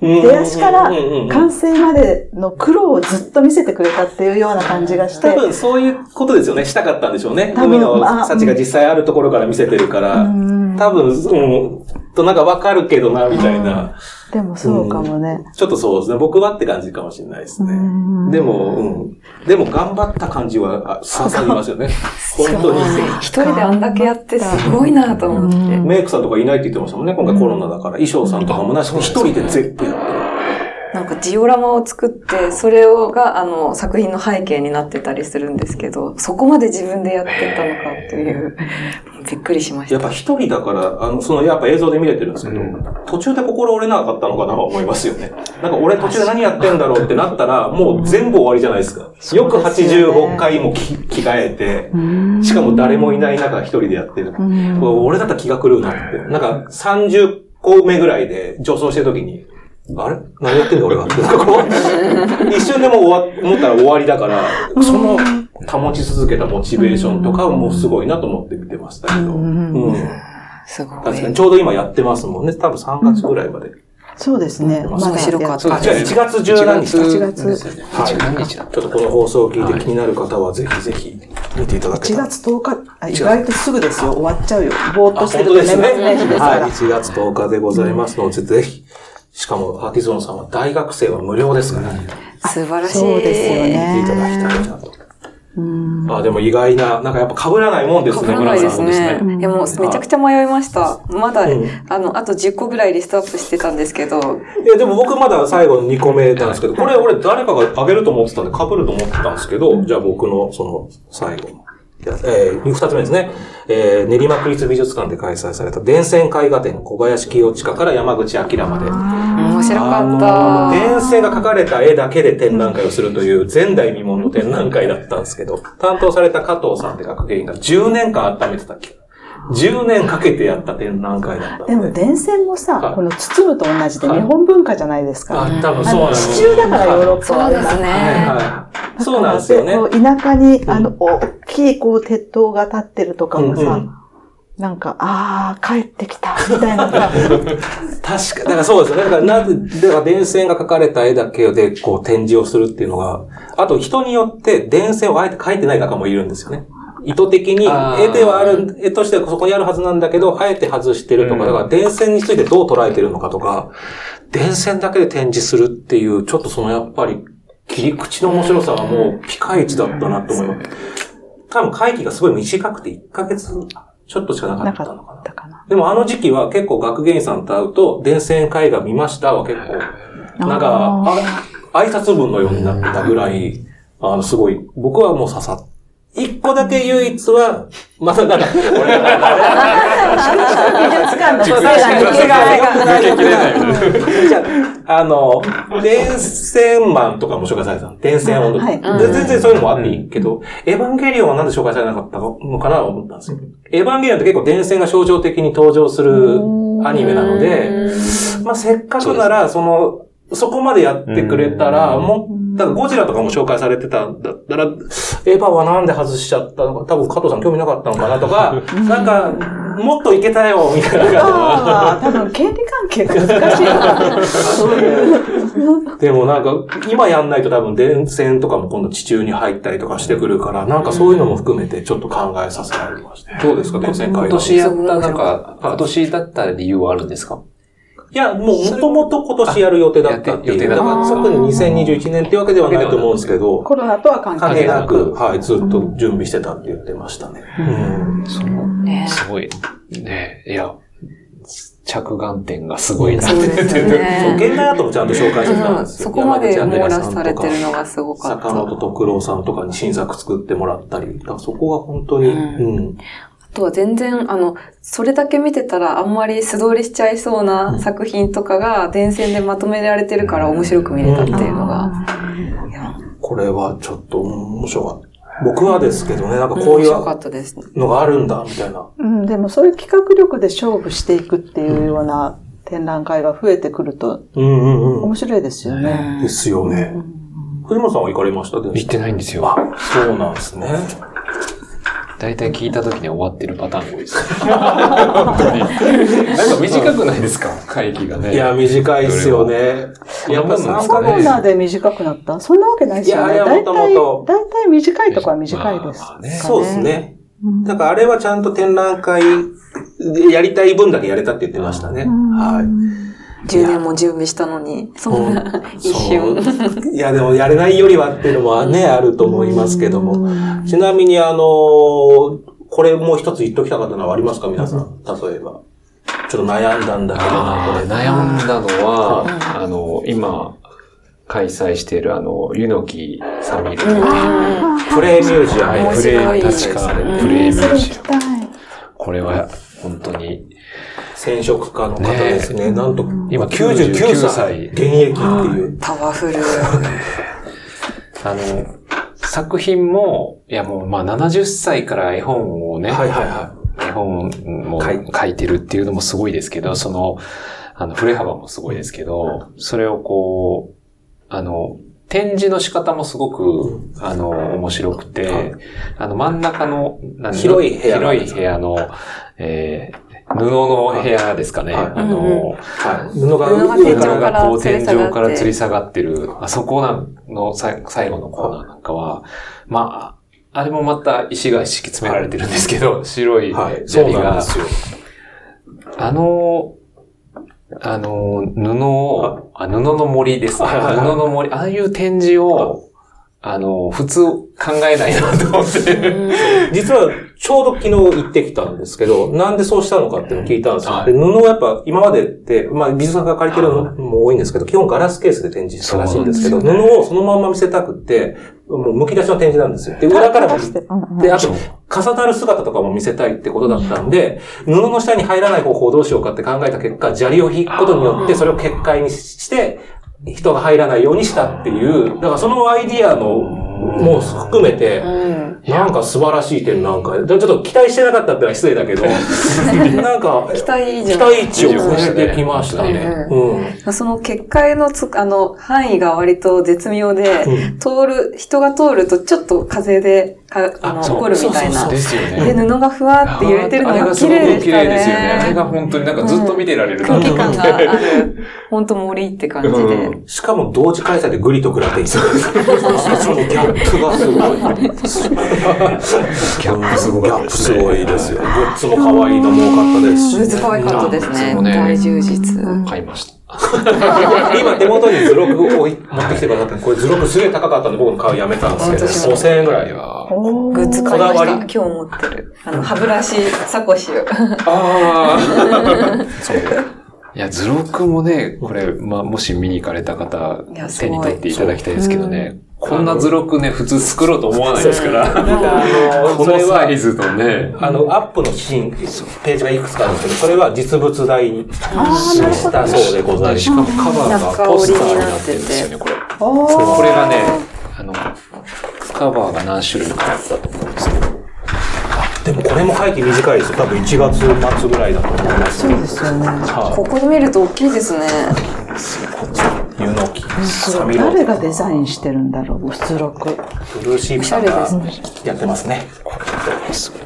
出出足から完成までの苦労をずっと見せてくれたっていうような感じがして。多、分そういうことですよね。したかったんでしょうね。海のまあ幸が実際あるところから見せてるから、うん。多分、うん、となんかわかるけどな、みたいな。でもそうかもね。ちょっとそうですね。僕はって感じかもしれないですねうん。でも、うん。でも頑張った感じは、あ刺さりますよね。本当に。一人であんだけやってすごいなと思って。メイクさんとかいないって言ってましたもんね。今回コロナだから。衣装さんとかもなしに一人で全部やってる。なんかジオラマを作って、それをが、あの、作品の背景になってたりするんですけど、そこまで自分でやってたのかという、びっくりしました。やっぱ一人だから、あの、その、やっぱ映像で見れてるんですけど、途中で心折れなかったのかなと思いますよね。なんか俺途中で何やってんだろうってなったら、もう全部終わりじゃないですか。よく85回も着着替えて、しかも誰もいない中一人でやってる。俺だったら気が狂うなって。なんか30個目ぐらいで助走してる時に、あれ？何やってんだ俺は 一瞬でも終わ、思ったら終わりだから、その保ち続けたモチベーションとかもすごいなと思って見てましたけど。うん。すごい。確かに、ちょうど今やってますもんね。多分3月ぐらいまで。そうですね。まだ面白かったあ、違う、1月十何日だ。1月ちょっとこの放送を聞いて気になる方はぜひぜひ見ていただけ1たら。月10日、あ意外とすぐですよ。終わっちゃうよ。ぼーっあ、として。ると年末年始ですかはい。ら。1月10日でございますので、ぜひ。しかも、アーティゾンさんは大学生は無料ですから、ね、素晴らしい。そうですよね見ていただきたいなと。あ、でも意外な、なんかやっぱ被らないもんですね、被らないですね。いやもうめちゃくちゃ迷いました。まだ、うんあの、あと10個ぐらいリストアップしてたんですけど、いや、でも僕まだ最後の2個目なんですけど、これ俺誰かがあげると思ってたんで、被ると思ってたんですけど、じゃあ僕のその最後の。やえー、二つ目ですね。えー、練馬区立美術館で開催された電線絵画展小林清親から山口明まで。面白かった。電線が描かれた絵だけで展覧会をするという前代未聞の展覧会だったんですけど、担当された加藤さんって学芸員が10年間温めてたっけ ?10 年かけてやった展覧会だったでで。電線もはいさ、この包むと同じではい日本文化じゃないですか。あ、多分そうなんです地中だからヨーロッパはそうですね。はい。そうなんですよね。田舎に、あの、大きい、こう、鉄塔が立ってるとかもさ、うんうんなんか、ああ、帰ってきた、みたいなさ、確か、だからそうですよね。だからなぜ、だから電線が描かれた絵だけでこう展示をするっていうのが、あと人によって電線をあえて描いてない画家もいるんですよね。意図的に絵ではある、絵としてはそこにあるはずなんだけど、あえて外してるとか、うんだから電線についてどう捉えてるのかとか、電線だけで展示するっていう、ちょっとそのやっぱり切り口の面白さはもうピカイチだったなと思います。多分会期がすごい短くて1ヶ月ちょっとしかなかったのかな。でもあの時期は結構学芸員さんと会うと、電線絵画見ましたは結構、なんか、あ挨拶文のようになってたぐらい、あの、すごい、僕はもう刺さっ一個だけ唯一は、またなんか、俺美術館のそう手が抜けが良くない抜けきれない。じゃあ、あの、電線マンとかも紹介されてたの。電線音とか、全然そういうのもあっていいけど、エヴァンゲリオンはなんで紹介されなかったのかなと思ったんですよ。エヴァンゲリオンって結構電線が象徴的に登場するアニメなので、まあ、せっかくなら、その、そこまでやってくれたら、もう、だからゴジラとかも紹介されてたんだったら、エヴァはなんで外しちゃったのか、多分加藤さん興味なかったのかなとか、なんか、もっといけたよ、みたいな感じああ、多分権利関係が難しいな。そういう。でもなんか、今やんないと多分電線とかも今度地中に入ったりとかしてくるから、なんかそういうのも含めてちょっと考えさせられました。どうですか、電線今会年やった、なんか、今年だった理由はあるんですか？いや、もう元々今年やる予定だったっていう。あ予定だっただから特に2021年っていうわけではないと思うんですけど、コロナとは関関係係ななく、はい、ずっと準備してたって言ってましたね。うん。そう。ねすごい。ねいや、着眼点がすごいなって。現代アートもちゃんと紹介してたんうんですよ。そこまで網羅されてるのがすごかった。坂本徳郎さんとかに新作作ってもらったり、だからそこが本当に、うんとは全然、あの、それだけ見てたらあんまり素通りしちゃいそうな作品とかが電線でまとめられてるから面白く見れたっていうのが。これはちょっと面白かった。僕はですけどね、なんかこういうのがあるんだ、みたいな。うん、でもそういう企画力で勝負していくっていうような展覧会が増えてくると、うんうんうん、面白いですよね。ですよね。藤本さんは行かれました？行ってないんですよ。あ、そうなんですね。大体聞いた時に終わってるパターンが多いです。本当に。なんか短くないですか？会議がね。いや、短いですよね。やっぱ3コーナーで短くなった？そんなわけないですよね。いや、もともと。大体短いとこは短いです、ね。そうですね。だからあれはちゃんと展覧会やりたい分だけやれたって言ってましたね。はい。10年も準備したのに、そんな 一瞬。いや、でもやれないよりはっていうのもね、あると思いますけども。ちなみに、あの、これもう一つ言っときたかったのはありますか皆さん？例えば。ちょっと悩んだんだけど悩んだのは、あの、今、開催しているあの、ユノキサミル。プレイミュージアム。プレイ、確か、プレイミュージアム。これは、本当に、染色家の方ですね。ねなんと、今99歳、現役っていう。パワフル。あの、作品も、いやもう、まあ70歳から絵本をね、はいはいはい。絵本も書いてるっていうのもすごいですけど、その、あの、振れ幅もすごいですけど、それをこう、あの、展示の仕方もすごく、あの、面白くて、あの、真ん中の、広い部屋。広い部屋の、えー、布の部屋ですかね。はい、あの、はい、布が上からこう天井から吊り下がってる、あそこの最後のコーナーなんかは、まあ、あれもまた石が敷き詰められてるんですけど、白い砂利が、あの、あの、布を、あ布の森ですね。布の森、ああいう展示を、あの、普通考えないなと思って。実は、ちょうど昨日行ってきたんですけど、なんでそうしたのかっていうのを聞いたんですよ。はい、で布はやっぱ今までって、まあ美術さんが借りてるのも多いんですけど、基本ガラスケースで展示したらしいんですけど、布をそのまま見せたくて、もう剥き出しの展示なんですよ。で、裏からも、で、あと、重なる姿とかも見せたいってことだったんで、布の下に入らない方法をどうしようかって考えた結果、砂利を引くことによって、それを結界にして、人が入らないようにしたっていう、だからそのアイディアの、もう含めて、なんか素晴らしい点なんか、ちょっと期待してなかったってのは失礼だけど、なんか、期待期待値を超えてきましたね。うん、その結界のつ、あの、範囲が割と絶妙で、通る、人が通るとちょっと風で、かあの、起こるみたいな。ですよね。で、布がふわって揺れてるのが綺麗ですね。綺麗ですよね。あれが本当になんかずっと見てられる空気感がある。本当森って感じで。しかも同時開催でグリとグラテイそのギャップがすごい。ギャップすごい。ギャップすごいですよ。グッズも可愛いのも多かったですし。グッズ可愛かったですね。大充実。買いました。今手元に図録を持ってきてくださって、これ図録すげえ高かったんで僕も買うやめたんですけど、5000円ぐらいは。グッズ買いました。今日持ってる。あの、歯ブラシ、サコシを。ああ。そう。いや、図録もね、これ、まあ、もし見に行かれた方、手に取っていただきたいですけどね。こんな図録ね、普通作ろうと思わないですから。このサイズとね。あの、アップのシーン、ページがいくつかあるんですけど、それは実物大にしたそうでございます。しかもカバーがポスターになってるんですよね、これ。これがね、あの、カバーが何種類かあったと思うんですけど。でもこれも背景短いですよ。多分1月末ぐらいだと思います。そうですよね。ここで見ると大きいですね。誰がデザインしてるんだろう、出力。ブルーシープさんがやってますね。これすごい。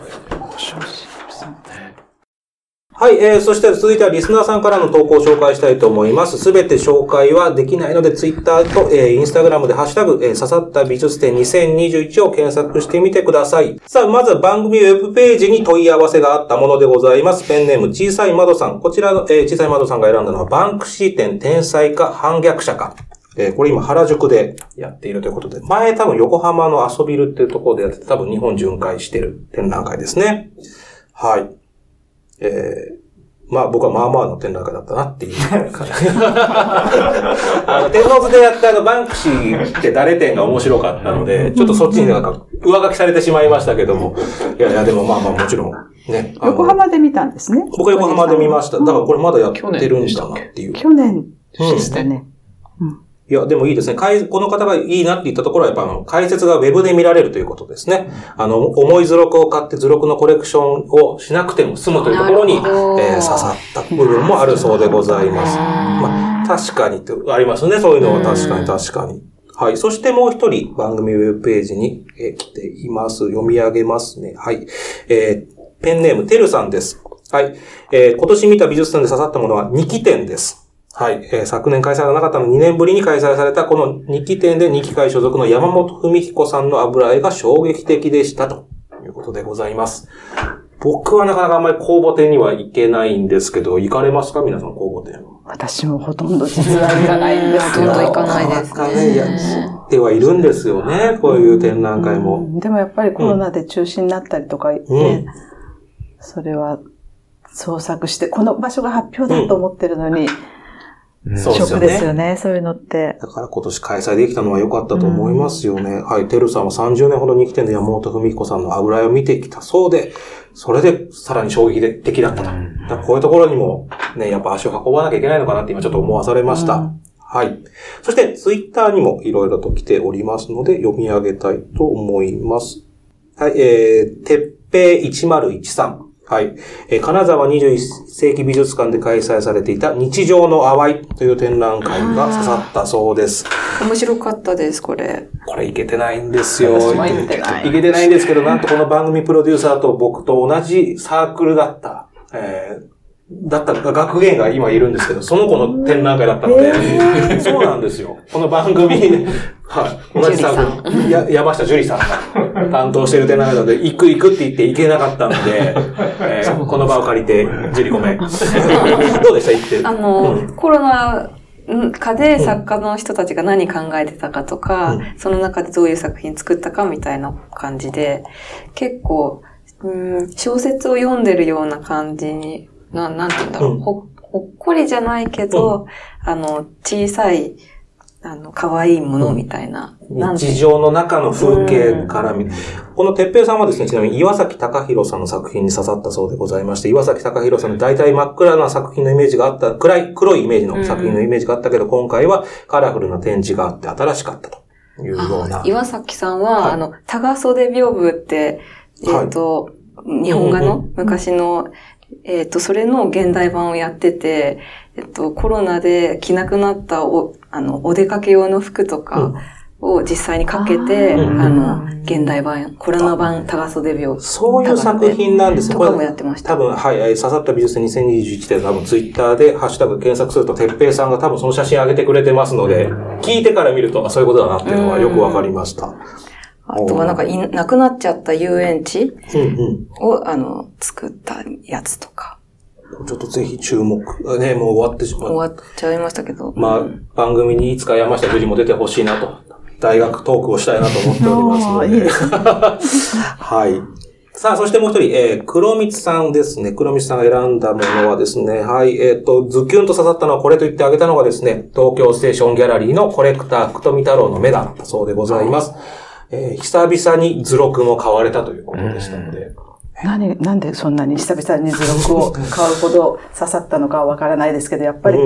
はい、えー、そして続いてはリスナーさんからの投稿を紹介したいと思います。すべて紹介はできないので、ツイッターと、えー、インスタグラムでハッシュタグ、えー、刺さった美術展2021を検索してみてください。さあ、まずは番組ウェブページに問い合わせがあったものでございます。ペンネーム小さい窓さん。こちらの、えー、小さい窓さんが選んだのは、バンクシー展天才か反逆者か。えー、これ今原宿でやっているということで、前多分横浜の遊びるっていうところでやってて、多分日本巡回してる展覧会ですね。はい。えーまあ僕はまあまあの展覧会だったなっていう。あの、天王洲でやったあの、バンクシーって誰展が面白かったので、ちょっとそっちになんか上書きされてしまいましたけども。いやいや、でもまあまあもちろんね。横浜で見たんですね。僕は横浜で見ました。だからこれまだやってるんだなっていう。去年でしたね。いや、でもいいですね。この方がいいなって言ったところは、やっぱあの、解説がウェブで見られるということですね。あの、重い図録を買って図録のコレクションをしなくても済むというところに、えー、刺さった部分もあるそうでございます。まあ、確かにってありますね。そういうのは確かに確かに。はい。そしてもう一人番組ウェブページに、えー、来ています。読み上げますね。はい。えー、ペンネーム、てるさんです。はい。えー、今年見た美術館で刺さったものは2期展です。はい、えー、昨年開催がなかったの2年ぶりに開催されたこの2期展で2期会所属の山本文彦さんの油絵が衝撃的でしたということでございます。僕はなかなかあんまり公募展には行けないんですけど、行かれますか？皆さん公募展。私もほとんど実は行かないんですよ。ほとんど行かないですね。やってはいるんですよね、こういう展覧会も。でもやっぱりコロナで中止になったりとか、ね、うん、それは創作して、この場所が発表だと思ってるのに、うんそうですよね。ですよね、そういうのって。だから今年開催できたのは良かったと思いますよね。うん、はい、てるさんは30年ほどに来てんで山本文彦さんの油絵を見てきたそうで、それでさらに衝撃的だったと。うん、こういうところにもね、やっぱ足を運ばなきゃいけないのかなって今ちょっと思わされました。うん、はい。そしてツイッターにも色々と来ておりますので読み上げたいと思います。はい、えー、てっぺい1013。はい。えー、金沢21世紀美術館で開催されていた日常の淡いという展覧会が刺さったそうです。面白かったです、これ。これいけてないんですよ。いけてない。いけてないんですけど、なんとこの番組プロデューサーと僕と同じサークルだった。えーだった学芸が今いるんですけど、その子の展覧会だったので、そうなんですよ。この番組、はい、同じさん、や山下樹里さん。が担当してる展覧会なので、行く行くって言って行けなかったので、えー、この場を借りて、樹里ごめん。どうでした？行って。あの、うん、コロナ禍で作家の人たちが何考えてたかとか、うん、その中でどういう作品作ったかみたいな感じで、結構、うん、小説を読んでるような感じにな、なんて言うんだろう、うん、ほ、ほっこりじゃないけど、うん、あの、小さい、あの、可愛いものみたいな。うん、日常の中の風景から見、このてっぺいさんはですね、ちなみに岩崎隆弘さんの作品に刺さったそうでございまして、岩崎隆弘さんの大体真っ暗な作品のイメージがあった、暗い、黒いイメージの作品のイメージがあったけど、今回はカラフルな展示があって新しかったと。いうような。岩崎さんは、はい、あの、長袖屏風って、えっ、ー、と、はい、日本画の？昔のえっ、ー、と、それの現代版をやってて、えっと、コロナで着なくなったお、あの、お出かけ用の服とかを実際にかけて、うん、あの、現代版、コロナ版長袖病。そういう作品なんですね。とかもやってました。多分、はい、刺さった美術2021で多分ツイッターでハッシュタグ検索すると、てっぺいさんが多分その写真上げてくれてますので、聞いてから見ると、そういうことだなっていうのはよくわかりました。あとはなんかい、なくなっちゃった遊園地？を、あの、作ったやつとか。ちょっとぜひ注目。ね、もう終わってしまう。終わっちゃいましたけど。まあ、番組にいつか山下樹里も出てほしいなと。大学トークをしたいなと思っておりますので。いい はい。さあ、そしてもう一人、えー、黒光さんですね。黒光さんが選んだものはですね、はい、えっ、ー、と、ズキュンと刺さったのはこれと言ってあげたのがですね、東京ステーションギャラリーのコレクター、福富太郎の目だったそうでございます。えー、久々に図録も買われたということでしたので。何、なんでそんなに久々に図録を買うほど刺さったのかわからないですけど、やっぱり、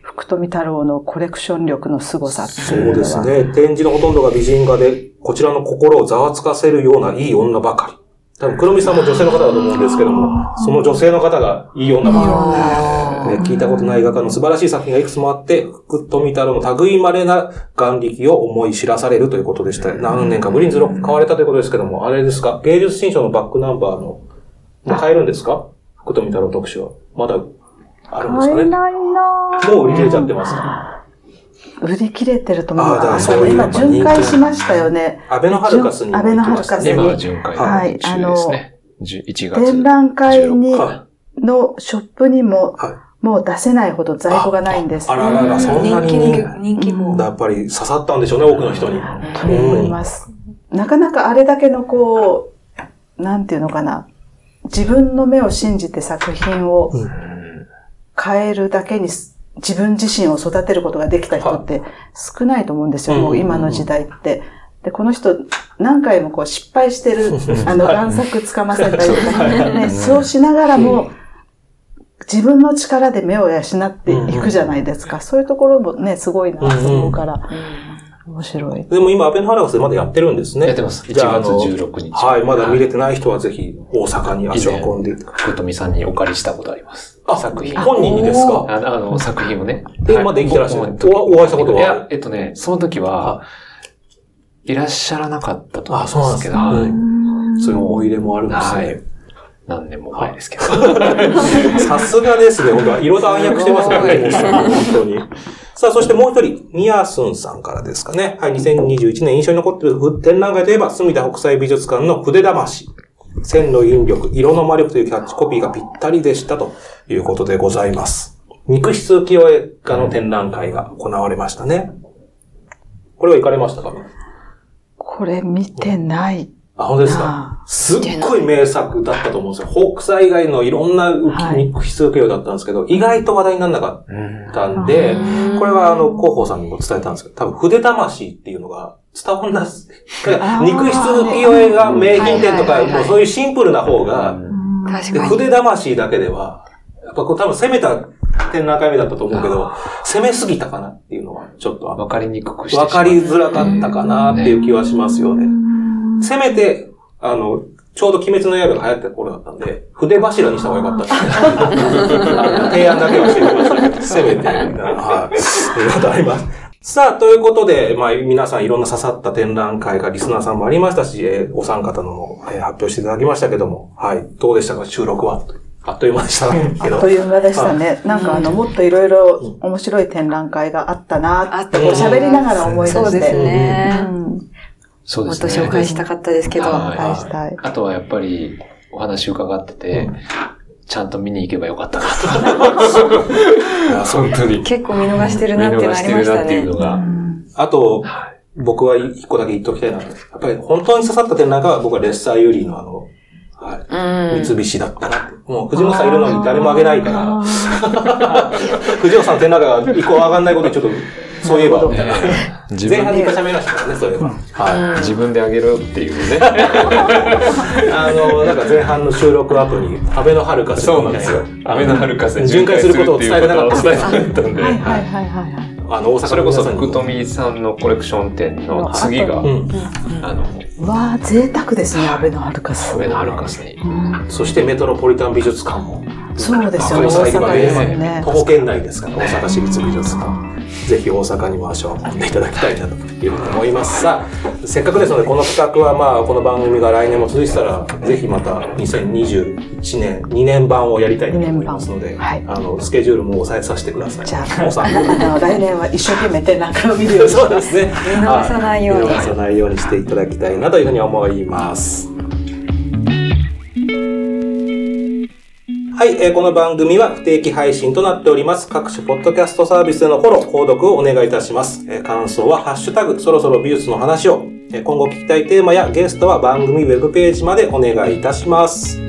福富太郎のコレクション力の凄さそうですね。展示のほとんどが美人画で、こちらの心をざわつかせるようないい女ばかり。多分、黒見さんも女性の方だと思うんですけども、その女性の方がいい女ばかり。ね、聞いたことない画家の素晴らしい作品がいくつもあって、福富太郎の類稀な眼力を思い知らされるということでした。何年かぶりに図録買われたということですけども、あれですか？芸術新書のバックナンバーの、もう買えるんですか？福富太郎特集は。まだあるんですかね？買えないなもう売り切れちゃってますか売り切れてると思います。今、巡回しましたよね。安倍のハルカスに。安倍のハルカスに。今、巡回。はい。あの、1月。展覧会に、のショップにも、もう出せないほど在庫がないんです。あららら、そんなに人気も。やっぱり刺さったんでしょうね、多くの人に。と思います。なかなかあれだけのこう、なんていうのかな。自分の目を信じて作品を変えるだけに自分自身を育てることができた人って少ないと思うんですよ、もう今の時代って。で、この人、何回もこう失敗してる、あの、贋作つかませたりとか、ね、そうしながらも、自分の力で目を養っていくじゃないですか。そういうところもね、すごいなと思うから。面白い。でも今、アベノハラガスでまだやってるんですね。やってます。1月16日。はい、まだ見れてない人はぜひ大阪に足を運んで。福富さんにお借りしたことあります。あ、作品。本人にですか？あの、作品をね。で、まだ生きてらっしゃる。お会いしたことは？いや、えっとね、その時は、いらっしゃらなかったと思うんですけど、はい。そういう思い入れもあるんですね。はい何年も前ですけど。さすがですね。本当は色暗躍してますね。本当に。さあ、そしてもう一人、ミヤスンさんからですかね。はい、2021年印象に残っている展覧会といえば、隅田北斎美術館の筆魂。線の引力、色の魔力というキャッチコピーがぴったりでしたということでございます。肉質浮世絵画の展覧会が行われましたね。これは行かれましたか？これ見てない。あ、本当ですか？すっごい名作だったと思うんですよ。北斎以外のいろんな肉質受けようだったんですけど、意外と話題にならなかったんで、これはあの、広報さんにも伝えたんですけど、多分筆魂っていうのが伝わんない。肉質浮世絵が名品店とか、もうそういうシンプルな方が、筆魂だけでは、やっぱこう多分攻めた展覧会目だったと思うけど、攻めすぎたかなっていうのは、ちょっと。わかりにくくしてわかりづらかったかなっていう気はしますよね。せめて、あの、ちょうど鬼滅の刃が流行った頃だったんで、筆柱にした方がよかった 提案だけはしてみましたけど、せめて、みたいな、はい。いうことあります。さあ、ということで、まあ、皆さんいろんな刺さった展覧会がリスナーさんもありましたし、えー、お三方の、えー、発表していただきましたけども、はい。どうでしたか、収録は。あっという間でしたね。あっという間でしたね。なんかあの、もっといろいろ面白い展覧会があったなって、喋りながら思い出して。そうですね。そうですね。もっと紹介したかったですけど。はい、したい。あとはやっぱり、お話伺ってて、ちゃんと見に行けばよかったなと。本当に。結構見逃してるなってなりましたね。見逃してるなっていうのが。あと、僕は一個だけ言っときたいなやっぱり本当に刺さった点なんかは僕はレッサーユーリーのあの、はい。三菱だったなもう藤本さんいるのに誰もあげないから、藤本さんの展覧会が一個上がんないことにちょっとそういえば、みたいな。前半に一回喋りましたからね、そういえば。はい。自分であげろっていうね。あの、なんか前半の収録後に、安倍のハルカスそうなんですよ。安倍のハルカス巡回することを伝えてなかった。伝えなかったんで。はいはいはいはい。あの、大阪それこそ福富さんのコレクション店の次が、あの、わあ贅沢ですね、安倍のハルカス。安倍のハルカスに。そしてメトロポリタン美術館も。そうですよね、大阪ですね。徒歩圏内ですから、大阪市立美術館。ぜひ大阪にも足を運んでいただきたいなというふうに思います。さあ、せっかくですので、この企画はまあ、この番組が来年も続いてたら、ぜひまた2021年、2年版をやりたいと思いますので、はい、あの、スケジュールも抑えさせてください。じゃあ、あの来年は一生懸命展覧会を見るように。そうですね。見逃さないように。見逃さないようにしていただきたいなというふうに思います。はい、えー、この番組は不定期配信となっております。各種ポッドキャストサービスでのフォロー、購読をお願いいたします。えー、感想はハッシュタグ、そろそろ美術の話を、えー、今後聞きたいテーマやゲストは番組ウェブページまでお願いいたします。